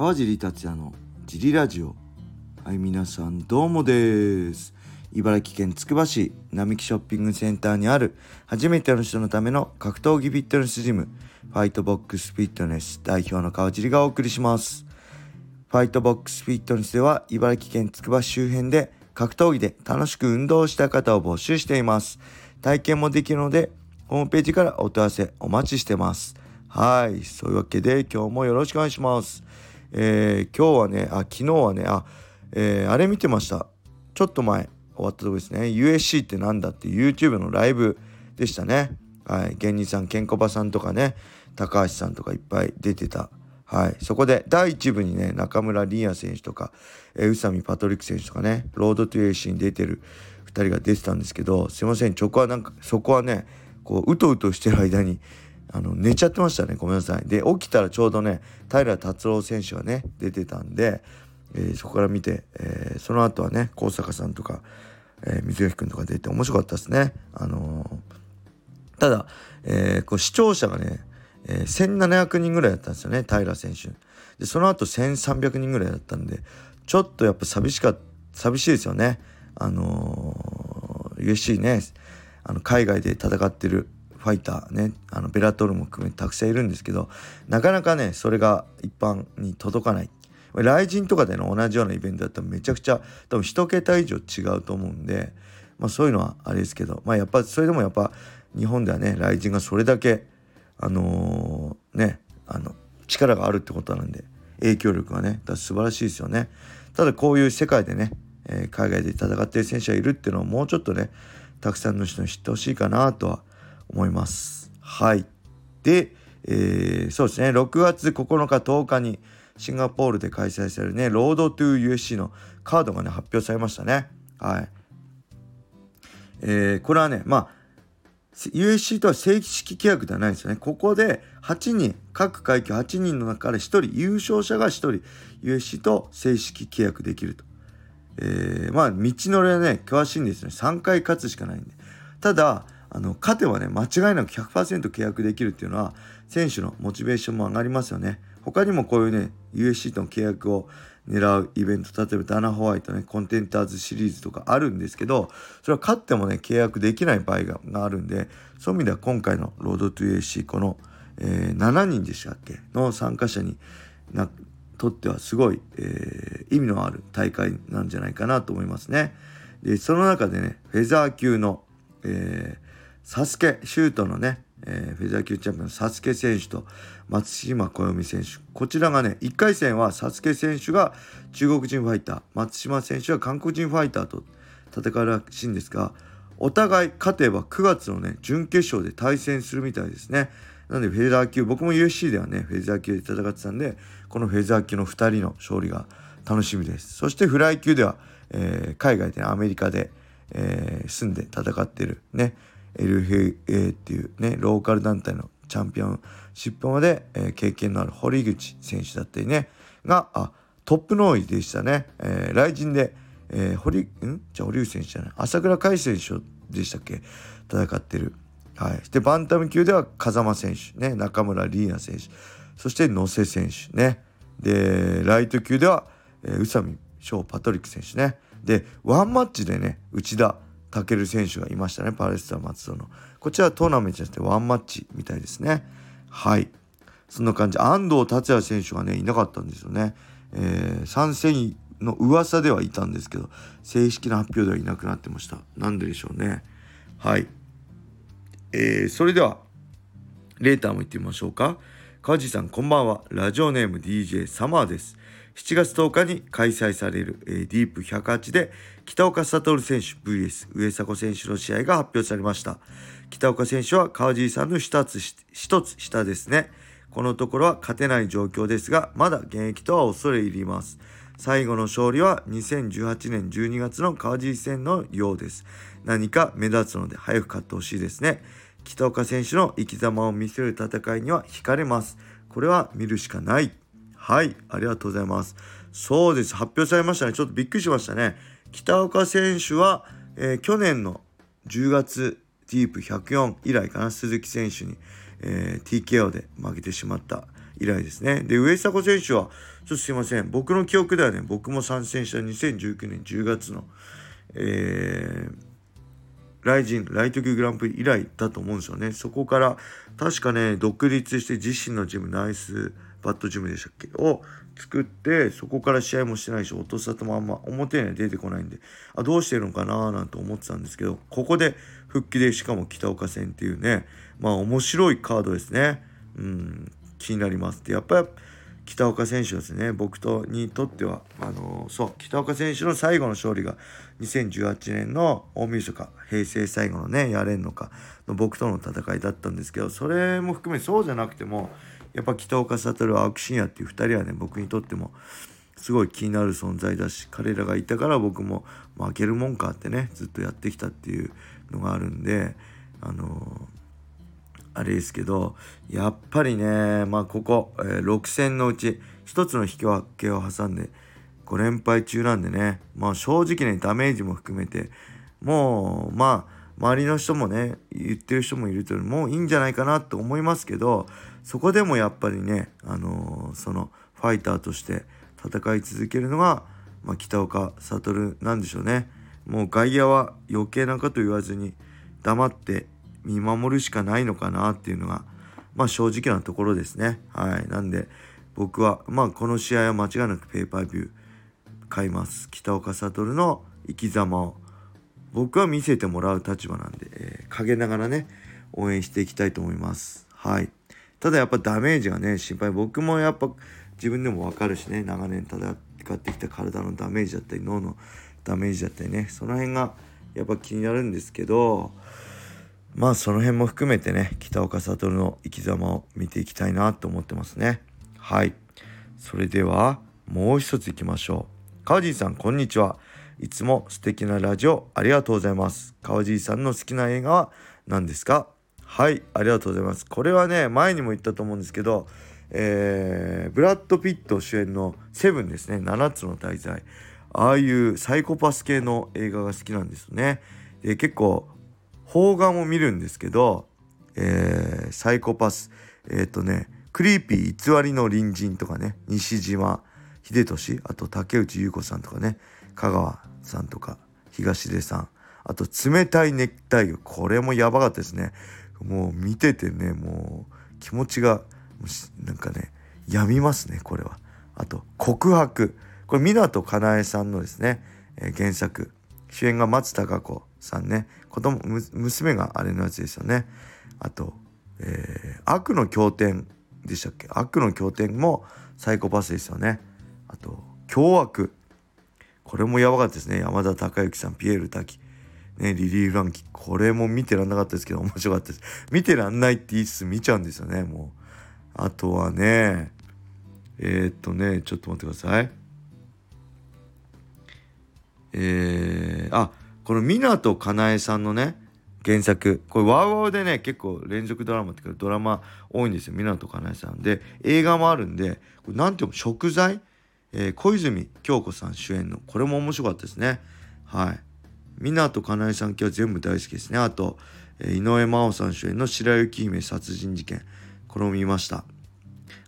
川尻達也のジリラジオ。はい皆さんどうもです。茨城県つくば市並木ショッピングセンターにある初めての人のための格闘技フィットネスジムファイトボックスフィットネス代表の川尻がお送りします。ファイトボックスフィットネスでは茨城県つくば市周辺で格闘技で楽しく運動した方を募集しています。体験もできるのでホームページからお問い合わせお待ちしてます。はいそういうわけで今日もよろしくお願いします。えー、今日はねあ昨日はねあ、えー、あれ見てました。ちょっと前終わったとこですね。 UFC ってなんだって YouTube のライブでしたね。はい。芸人さんケンコバさんとかね高橋さんとかいっぱい出てた。はい、そこで第1部にね中村倫也選手とか、え、宇佐美パトリック選手とかね Road to UFC に出てる2人が出てたんですけどすいません。チョコはなんかそこはねこううとうとしてる間にあの寝ちゃってましたね。ごめんなさい。で起きたらちょうどね平達郎選手がね出てたんで、えー、そこから見て、えー、その後はね高坂さんとか、えー、水垣君とか出て面白かったですね。あのただ、えこう視聴者がね、え1700人ぐらいだったんですよね平選手。でその後1300人ぐらいだったんでちょっとやっぱ寂しか寂しいですよね。あの USC ね。あの海外で戦ってるファイターねあのベラトルも含めてたくさんいるんですけどなかなかねそれが一般に届かない。雷神とかでの同じようなイベントだったらめちゃくちゃ多分1桁以上違うと思うんで、まあ、そういうのはあれですけど、まあ、やっぱそれでもやっぱ日本ではね雷神がそれだけあのー、ねあの力があるってことなんで影響力がねだ素晴らしいですよね。ただこういう世界でね、えー、海外で戦ってる選手がいるっていうのをもうちょっとねたくさんの人に知ってほしいかなとは思います。はい。で、えー、そうですね、6月9日10日にシンガポールで開催されるね、ロードトゥー USC のカードがね、発表されましたね。はい。えー、これはね、まあ、USC とは正式規約ではないんですよね。ここで8人、各階級8人の中から1人、優勝者が1人、USC と正式契約できると。えー、まあ、道のりはね、詳しいんですよね。3回勝つしかないんで。ただ、あの勝てばね間違いなく100%契約できるっていうのは選手のモチベーションも上がりますよね。他にもこういうね USC との契約を狙うイベント例えばダナ・ホワイトねコンテンターズシリーズとかあるんですけどそれは勝ってもね契約できない場合があるんでそういう意味では今回のロードトゥ USC この、えー、7人でしたっけ？の参加者になとってはすごい、えー、意味のある大会なんじゃないかなと思いますね。でその中でねフェザー級の、えーサスケシュートのね、えー、フェザー級チャンピオンのサスケ選手と松島小読選手。こちらがね1回戦はサスケ選手が中国人ファイター松島選手は韓国人ファイターと戦うらしいんですがお互い勝てば9月のね準決勝で対戦するみたいですね。なのでフェザー級僕も UFC ではねフェザー級で戦ってたんでこのフェザー級の2人の勝利が楽しみです。そしてフライ級では、えー、海外で、アメリカで、えー、住んで戦ってるね LFA っていうねローカル団体のチャンピオンシップまで、え、経験のある堀口選手だったりねがあトップノーイでしたね、えー、雷神で、えー、堀ん？じゃあ堀口選手じゃない。朝倉海選手でしたっけ？戦ってる。はい、でバンタム級では風間選手、ね、中村リーナ選手。そして野瀬選手ね。でライト級では、えー、宇佐美翔パトリック選手ね。でワンマッチでね内田武選手がいましたね。パレスタ松戸の。こちらはトーナメントじゃなくてワンマッチみたいですね。はい。そんな感じ。安藤達也選手がねいなかったんですよね、えー、参戦の噂ではいたんですけど正式な発表ではいなくなってました。なんででしょうね。はい。えー、それではレーターも行ってみましょうか。川地さんこんばんは。ラジオネーム DJ サマーです。7月10日に開催される、えー、ディープ108で北岡悟選手 VS 上迫選手の試合が発表されました。北岡選手は川尻さんの1つ1つ下ですね。このところは勝てない状況ですがまだ現役とは恐れ入ります。最後の勝利は2018年12月の川尻戦のようです。何か目立つので早く勝ってほしいですね。北岡選手の生き様を見せる戦いには惹かれます。これは見るしかない。はい、ありがとうございます。そうです、発表されましたね。ちょっとびっくりしましたね。北岡選手は、えー、去年の10月ディープ104以来かな、鈴木選手に、えー、TKO で負けてしまった以来ですね。で、上迫選手は、ちょっとすいません。僕の記憶ではね、僕も参戦した2019年10月の、えー、ライジン、ライト級グランプリ以来だと思うんですよね。そこから、確かね、独立して自身のジム、ナイスバットジムでしたっけ？を作って、そこから試合もしてないし、音沙汰もあんま表には出てこないんで、あ、どうしてるのかな？なんて思ってたんですけど、ここで復帰で、しかも北岡戦っていうね、まあ面白いカードですね。うん、気になります。で、やっぱり、北岡選手ですね僕とにとってはあのそう北岡選手の最後の勝利が2018年の大晦日平成最後のねやれんのかの僕との戦いだったんですけどそれも含めそうじゃなくてもやっぱ北岡悟青木真也っていう2人はね僕にとってもすごい気になる存在だし彼らがいたから僕も負けるもんかってねずっとやってきたっていうのがあるんであのあれですけどやっぱりねまあここ、えー、6戦のうち1つの引き分けを挟んで5連敗中なんでねまあ正直ねダメージも含めてもうまあ周りの人もね言ってる人もいるというもういいんじゃないかなと思いますけどそこでもやっぱりね、あのー、そのファイターとして戦い続けるのが、まあ、北岡悟なんでしょうね。もう外野は余計なこと言わずに黙って見守るしかないのかなっていうのが、まあ、正直なところですね。はい。なんで僕は、まあ、この試合は間違いなくペーパービュー買います。北岡悟の生き様を僕は見せてもらう立場なんで、えー、陰ながらね応援していきたいと思います。はい。ただやっぱダメージがね心配。僕もやっぱ自分でも分かるしね。長年戦ってきた体のダメージだったり脳のダメージだったりね。その辺がやっぱ気になるんですけどまあその辺も含めてね北岡悟の生き様を見ていきたいなと思ってますね。はい。それではもう一ついきましょう。川尻さんこんにちは。いつも素敵なラジオありがとうございます。川尻さんの好きな映画は何ですか？はいありがとうございます。これはね前にも言ったと思うんですけどえー、ブラッド・ピット主演の「セブン」ですね。7つの大罪。ああいうサイコパス系の映画が好きなんですよね。で結構邦画も見るんですけど、えー、サイコパス、えっ、ー、とね、クリーピー偽りの隣人とかね、西島秀俊、あと竹内優子さんとかね、香川さんとか、東出さん、あと冷たい熱帯魚、これもやばかったですね。もう見ててね、もう気持ちが、なんかね、病みますね、これは。あと、告白。これ、湊かなえさんのですね、えー、原作。主演が松たか子さんね。子供娘があれのやつですよね。あと、えー、悪の経典でしたっけ？悪の経典もサイコパスですよね。あと凶悪。これもやばかったですね。山田孝之さんピエール滝。ねリリー・フランキこれも見てらんなかったですけど面白かったです。見てらんないって言いつつ見ちゃうんですよねもう。あとはねえー、っとねちょっと待ってください。えー、あこの湊かなえさんのね原作。これワウワウでね結構連続ドラマっていうかドラマ多いんですよ湊かなえさん。で映画もあるんでこれなんていうの食材、えー、小泉京子さん主演の。これも面白かったですね。はい。湊かなえさん系は全部大好きですねあと、え、井上真央さん主演の白雪姫殺人事件これを見ました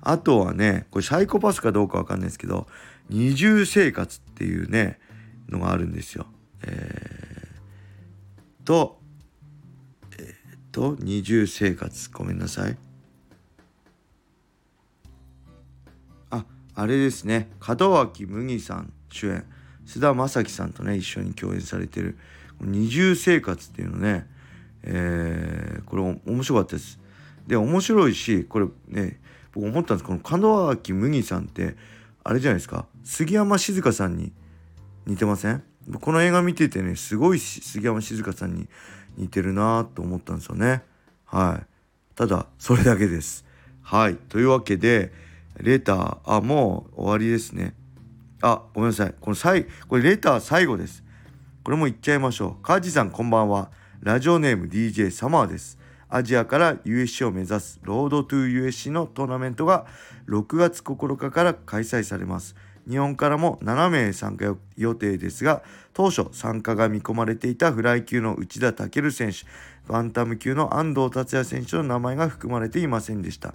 あとはねこれサイコパスかどうかわかんないですけど二重生活っていうねのがあるんですよ。えー、と、えー、と、二重生活。ごめんなさい。あ、あれですね。門脇麦さん主演。菅田将暉さんとね、一緒に共演されてる二重生活っていうのね、えー、これ面白かったです。で、面白いし、これね、僕思ったんです。この門脇麦さんって、あれじゃないですか、杉山静香さんに似てません？この映画見ててねすごい杉山静香さんに似てるなと思ったんですよね。はい。ただそれだけです。はい。というわけでレーターあもう終わりですね。あごめんなさい。この最これレター最後です。これも言っちゃいましょう。カージさんこんばんは。ラジオネーム DJ サマーです。アジアから USC を目指すロードトゥ USC のトーナメントが6月9日から開催されます。日本からも7名参加予定ですが当初参加が見込まれていたフライ級の内田健選手バンタム級の安藤達也選手の名前が含まれていませんでした。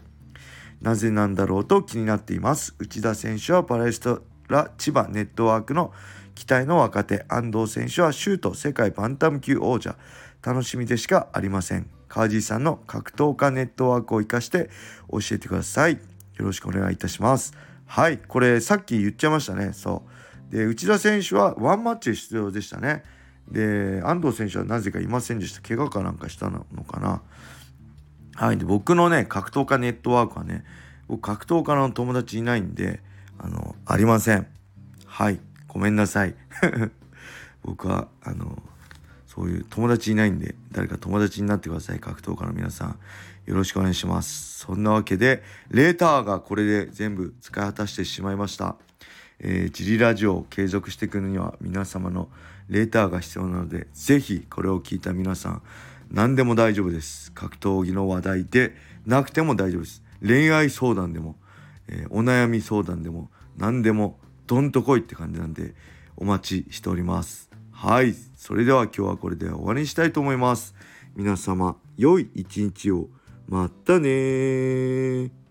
なぜなんだろうと気になっています。内田選手はパラエストラ千葉ネットワークの期待の若手安藤選手はシュート世界バンタム級王者。楽しみでしかありません。川地さんの格闘家ネットワークを生かして教えてください。よろしくお願いいたします。はい。これさっき言っちゃいましたね。そう。で内田選手はワンマッチ出場でしたね。で安藤選手はなぜかいませんでした。怪我かなんかしたのかな。はい。で僕のね格闘家ネットワークはね僕格闘家の友達いないんであのありません。はい。ごめんなさい。僕はあのそういう友達いないんで誰か友達になってください。格闘家の皆さん。よろしくお願いします。そんなわけでレーターがこれで全部使い果たしてしまいました。えー、ジリラジオを継続していくには皆様のレーターが必要なので是非これを聞いた皆さん何でも大丈夫です。格闘技の話題でなくても大丈夫です。恋愛相談でも、えー、お悩み相談でも何でもどんと来いって感じなんでお待ちしております。はい。それでは今日はこれで終わりにしたいと思います。皆様良い一日を。またね